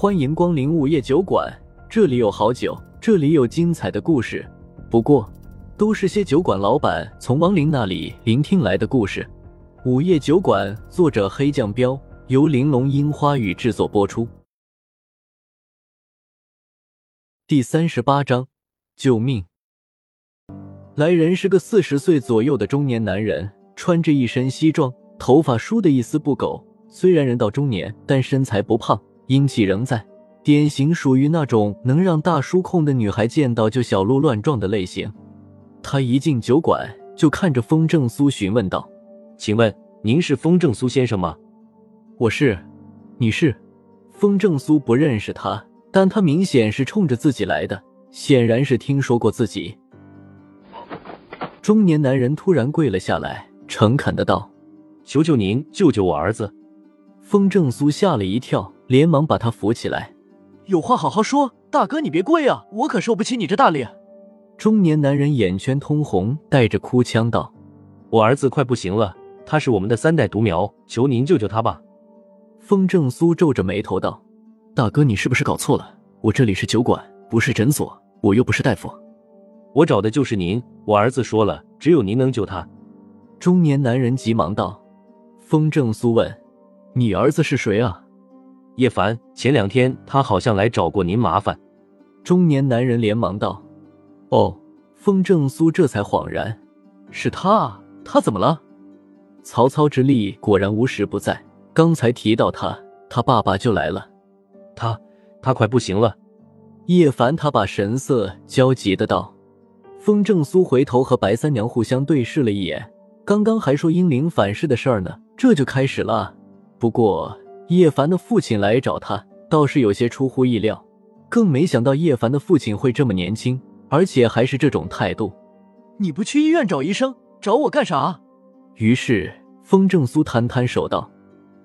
欢迎光临午夜酒馆，这里有好酒，这里有精彩的故事。不过，都是些酒馆老板从亡灵那里聆听来的故事。午夜酒馆，作者黑酱标，由玲珑樱花雨制作播出。第三十八章，救命！来人是个四十岁左右的中年男人，穿着一身西装，头发梳得一丝不苟。虽然人到中年，但身材不胖。英气仍在，典型属于那种能让大叔控的女孩见到就小鹿乱撞的类型。他一进酒馆就看着风正苏询问道：“请问您是风正苏先生吗？”“我是。”“你是？”风正苏不认识他，但他明显是冲着自己来的，显然是听说过自己。中年男人突然跪了下来，诚恳的道：“求求您救救我儿子。”风正苏吓了一跳。连忙把他扶起来，有话好好说，大哥你别跪啊，我可受不起你这大脸。中年男人眼圈通红，带着哭腔道：“我儿子快不行了，他是我们的三代独苗，求您救救他吧。”风正苏皱着眉头道：“大哥，你是不是搞错了？我这里是酒馆，不是诊所，我又不是大夫。我找的就是您，我儿子说了，只有您能救他。”中年男人急忙道。风正苏问：“你儿子是谁啊？”叶凡，前两天他好像来找过您麻烦。中年男人连忙道：“哦。”风正苏这才恍然，是他，他怎么了？曹操之力果然无时不在。刚才提到他，他爸爸就来了。他，他快不行了。叶凡他把神色焦急的道。风正苏回头和白三娘互相对视了一眼，刚刚还说英灵反噬的事儿呢，这就开始了。不过。叶凡的父亲来找他，倒是有些出乎意料，更没想到叶凡的父亲会这么年轻，而且还是这种态度。你不去医院找医生，找我干啥？于是风正苏摊摊手道。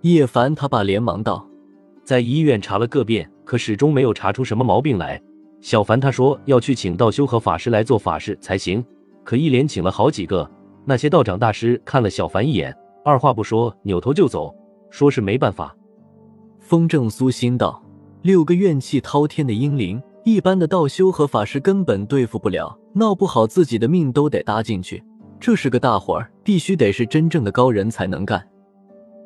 叶凡他爸连忙道：“在医院查了个遍，可始终没有查出什么毛病来。小凡他说要去请道修和法师来做法事才行，可一连请了好几个，那些道长大师看了小凡一眼，二话不说扭头就走，说是没办法。”风正苏心道：“六个怨气滔天的英灵，一般的道修和法师根本对付不了，闹不好自己的命都得搭进去。这是个大活儿，必须得是真正的高人才能干。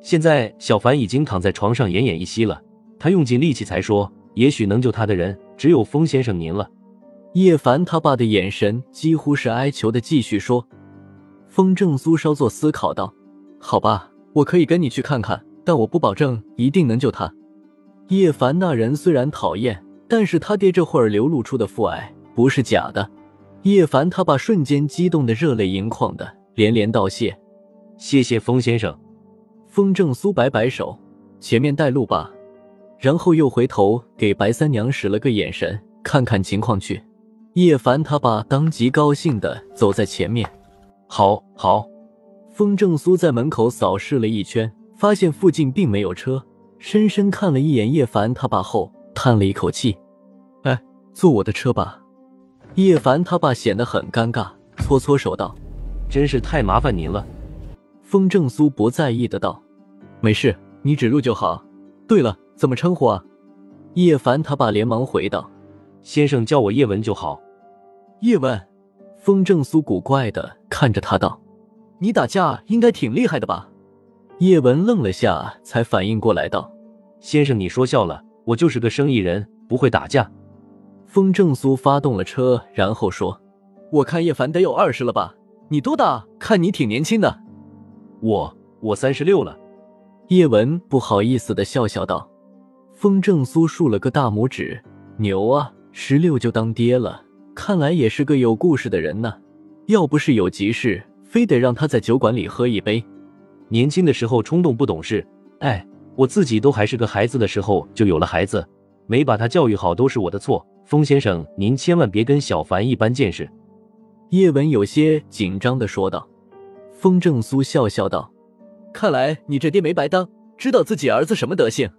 现在小凡已经躺在床上奄奄一息了，他用尽力气才说，也许能救他的人只有风先生您了。”叶凡他爸的眼神几乎是哀求的，继续说。风正苏稍作思考道：“好吧，我可以跟你去看看。”但我不保证一定能救他。叶凡那人虽然讨厌，但是他爹这会儿流露出的父爱不是假的。叶凡他爸瞬间激动的热泪盈眶的连连道谢：“谢谢风先生。”风正苏摆摆手：“前面带路吧。”然后又回头给白三娘使了个眼神，看看情况去。叶凡他爸当即高兴的走在前面：“好，好。”风正苏在门口扫视了一圈。发现附近并没有车，深深看了一眼叶凡他爸后，叹了一口气：“哎，坐我的车吧。”叶凡他爸显得很尴尬，搓搓手道：“真是太麻烦您了。”风正苏不在意的道：“没事，你指路就好。对了，怎么称呼啊？”叶凡他爸连忙回道：“先生叫我叶文就好。”叶文，风正苏古怪的看着他道：“你打架应该挺厉害的吧？”叶文愣了下，才反应过来道：“先生，你说笑了，我就是个生意人，不会打架。”风正苏发动了车，然后说：“我看叶凡得有二十了吧？你多大？看你挺年轻的。”“我我三十六了。”叶文不好意思的笑笑道。风正苏竖了个大拇指：“牛啊，十六就当爹了，看来也是个有故事的人呢。要不是有急事，非得让他在酒馆里喝一杯。”年轻的时候冲动不懂事，哎，我自己都还是个孩子的时候就有了孩子，没把他教育好都是我的错。风先生，您千万别跟小凡一般见识。”叶文有些紧张的说道。风正苏笑笑道：“看来你这爹没白当，知道自己儿子什么德行。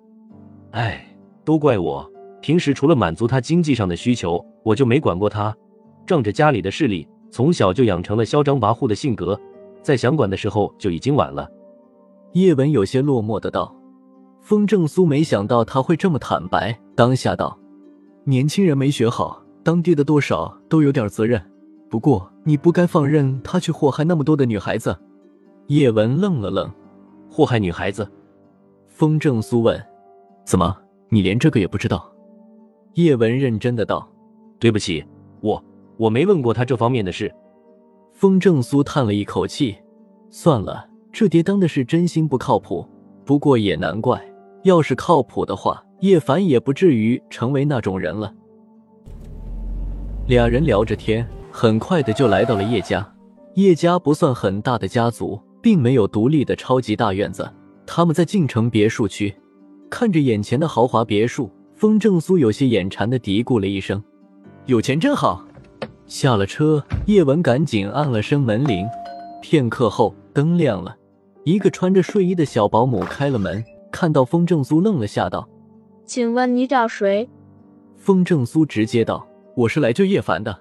哎，都怪我，平时除了满足他经济上的需求，我就没管过他，仗着家里的势力，从小就养成了嚣张跋扈的性格，在想管的时候就已经晚了。”叶文有些落寞的道：“风正苏没想到他会这么坦白，当下道：“年轻人没学好，当爹的多少都有点责任。不过你不该放任他去祸害那么多的女孩子。”叶文愣了愣：“祸害女孩子？”风正苏问：“怎么，你连这个也不知道？”叶文认真的道：“对不起，我我没问过他这方面的事。”风正苏叹了一口气：“算了，这爹当的是真心不靠谱。不过也难怪，要是靠谱的话，叶凡也不至于成为那种人了。”俩人聊着天，很快的就来到了叶家。叶家不算很大的家族，并没有独立的超级大院子。他们在晋城别墅区，看着眼前的豪华别墅。风正苏有些眼馋的嘀咕了一声：“有钱真好。”下了车，叶文赶紧按了声门铃。片刻后，灯亮了，一个穿着睡衣的小保姆开了门，看到风正苏愣了下，道：“请问你找谁？”风正苏直接道：“我是来救叶凡的。”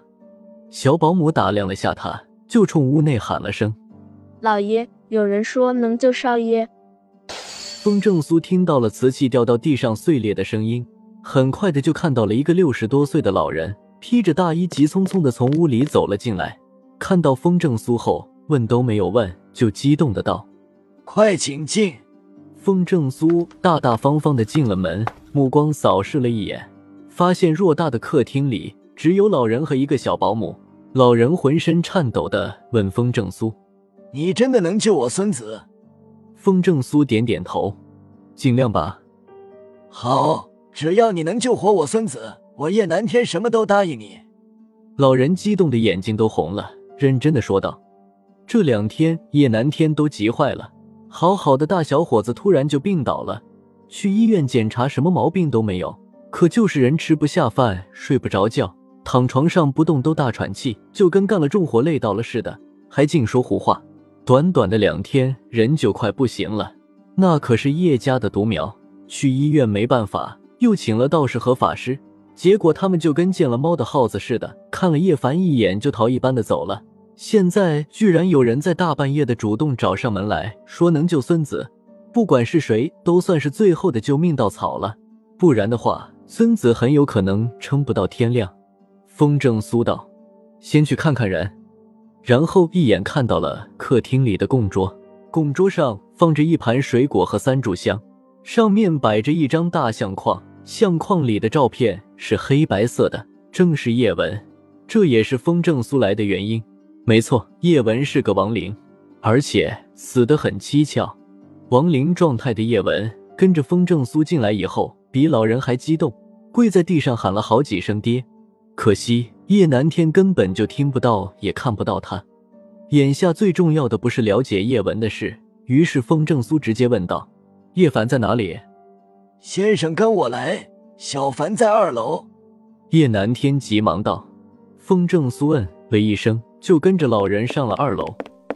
小保姆打量了下他，就冲屋内喊了声：“老爷，有人说能救少爷。”风正苏听到了瓷器掉到地上碎裂的声音。很快的就看到了一个六十多岁的老人，披着大衣，急匆匆的从屋里走了进来。看到风正苏后，问都没有问，就激动的道：“快请进！”风正苏大大方方的进了门，目光扫视了一眼，发现偌大的客厅里只有老人和一个小保姆。老人浑身颤抖的问风正苏：“你真的能救我孙子？”风正苏点点头：“尽量吧。”好。只要你能救活我孙子，我叶南天什么都答应你。老人激动的眼睛都红了，认真的说道：“这两天叶南天都急坏了，好好的大小伙子突然就病倒了，去医院检查什么毛病都没有，可就是人吃不下饭，睡不着觉，躺床上不动都大喘气，就跟干了重活累倒了似的，还净说胡话。短短的两天，人就快不行了。那可是叶家的独苗，去医院没办法。”又请了道士和法师，结果他们就跟见了猫的耗子似的，看了叶凡一眼就逃一般的走了。现在居然有人在大半夜的主动找上门来说能救孙子，不管是谁，都算是最后的救命稻草了。不然的话，孙子很有可能撑不到天亮。风正苏道：“先去看看人。”然后一眼看到了客厅里的供桌，供桌上放着一盘水果和三炷香，上面摆着一张大相框。相框里的照片是黑白色的，正是叶文，这也是风正苏来的原因。没错，叶文是个亡灵，而且死得很蹊跷。亡灵状态的叶文跟着风正苏进来以后，比老人还激动，跪在地上喊了好几声爹。可惜叶南天根本就听不到，也看不到他。眼下最重要的不是了解叶文的事，于是风正苏直接问道：“叶凡在哪里？”先生跟我来，小凡在二楼。叶南天急忙道。风正苏嗯了一声，就跟着老人上了二楼。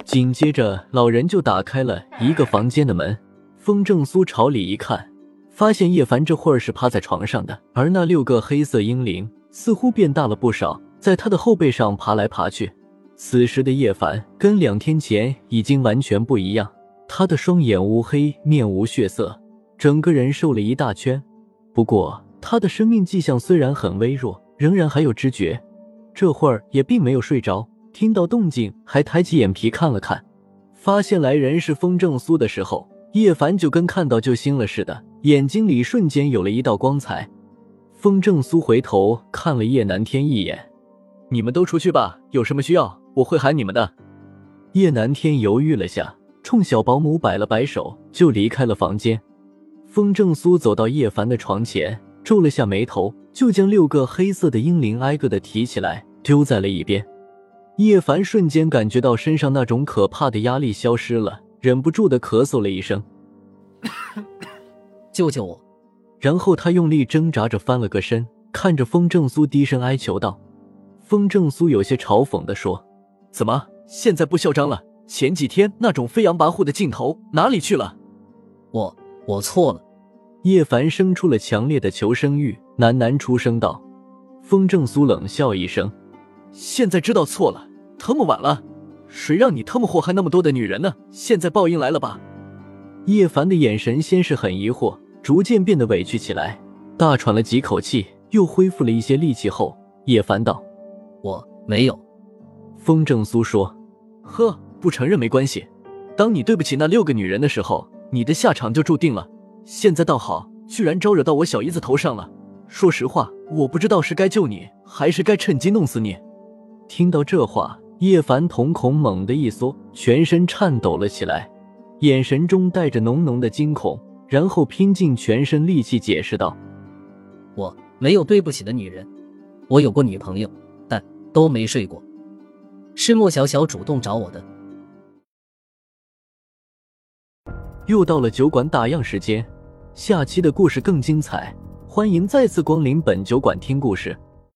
紧接着，老人就打开了一个房间的门。风正苏朝里一看，发现叶凡这会儿是趴在床上的，而那六个黑色婴灵似乎变大了不少，在他的后背上爬来爬去。此时的叶凡跟两天前已经完全不一样，他的双眼乌黑，面无血色。整个人瘦了一大圈，不过他的生命迹象虽然很微弱，仍然还有知觉。这会儿也并没有睡着，听到动静还抬起眼皮看了看，发现来人是风正苏的时候，叶凡就跟看到救星了似的，眼睛里瞬间有了一道光彩。风正苏回头看了叶南天一眼：“你们都出去吧，有什么需要我会喊你们的。”叶南天犹豫了下，冲小保姆摆了摆手，就离开了房间。风正苏走到叶凡的床前，皱了下眉头，就将六个黑色的婴灵挨个的提起来，丢在了一边。叶凡瞬间感觉到身上那种可怕的压力消失了，忍不住的咳嗽了一声：“救救我！”然后他用力挣扎着翻了个身，看着风正苏低声哀求道：“风正苏有些嘲讽的说，怎么现在不嚣张了？前几天那种飞扬跋扈的劲头哪里去了？”我。我错了，叶凡生出了强烈的求生欲，喃喃出声道。风正苏冷笑一声：“现在知道错了，特么晚了。谁让你特么祸害那么多的女人呢？现在报应来了吧？”叶凡的眼神先是很疑惑，逐渐变得委屈起来，大喘了几口气，又恢复了一些力气后，叶凡道：“我没有。”风正苏说：“呵，不承认没关系。当你对不起那六个女人的时候，你的下场就注定了。现在倒好，居然招惹到我小姨子头上了。说实话，我不知道是该救你，还是该趁机弄死你。”听到这话，叶凡瞳孔猛地一缩，全身颤抖了起来，眼神中带着浓浓的惊恐，然后拼尽全身力气解释道：“我没有对不起的女人，我有过女朋友，但都没睡过。”是莫小小主动找我的。又到了酒馆打烊时间，下期的故事更精彩，欢迎再次光临本酒馆听故事。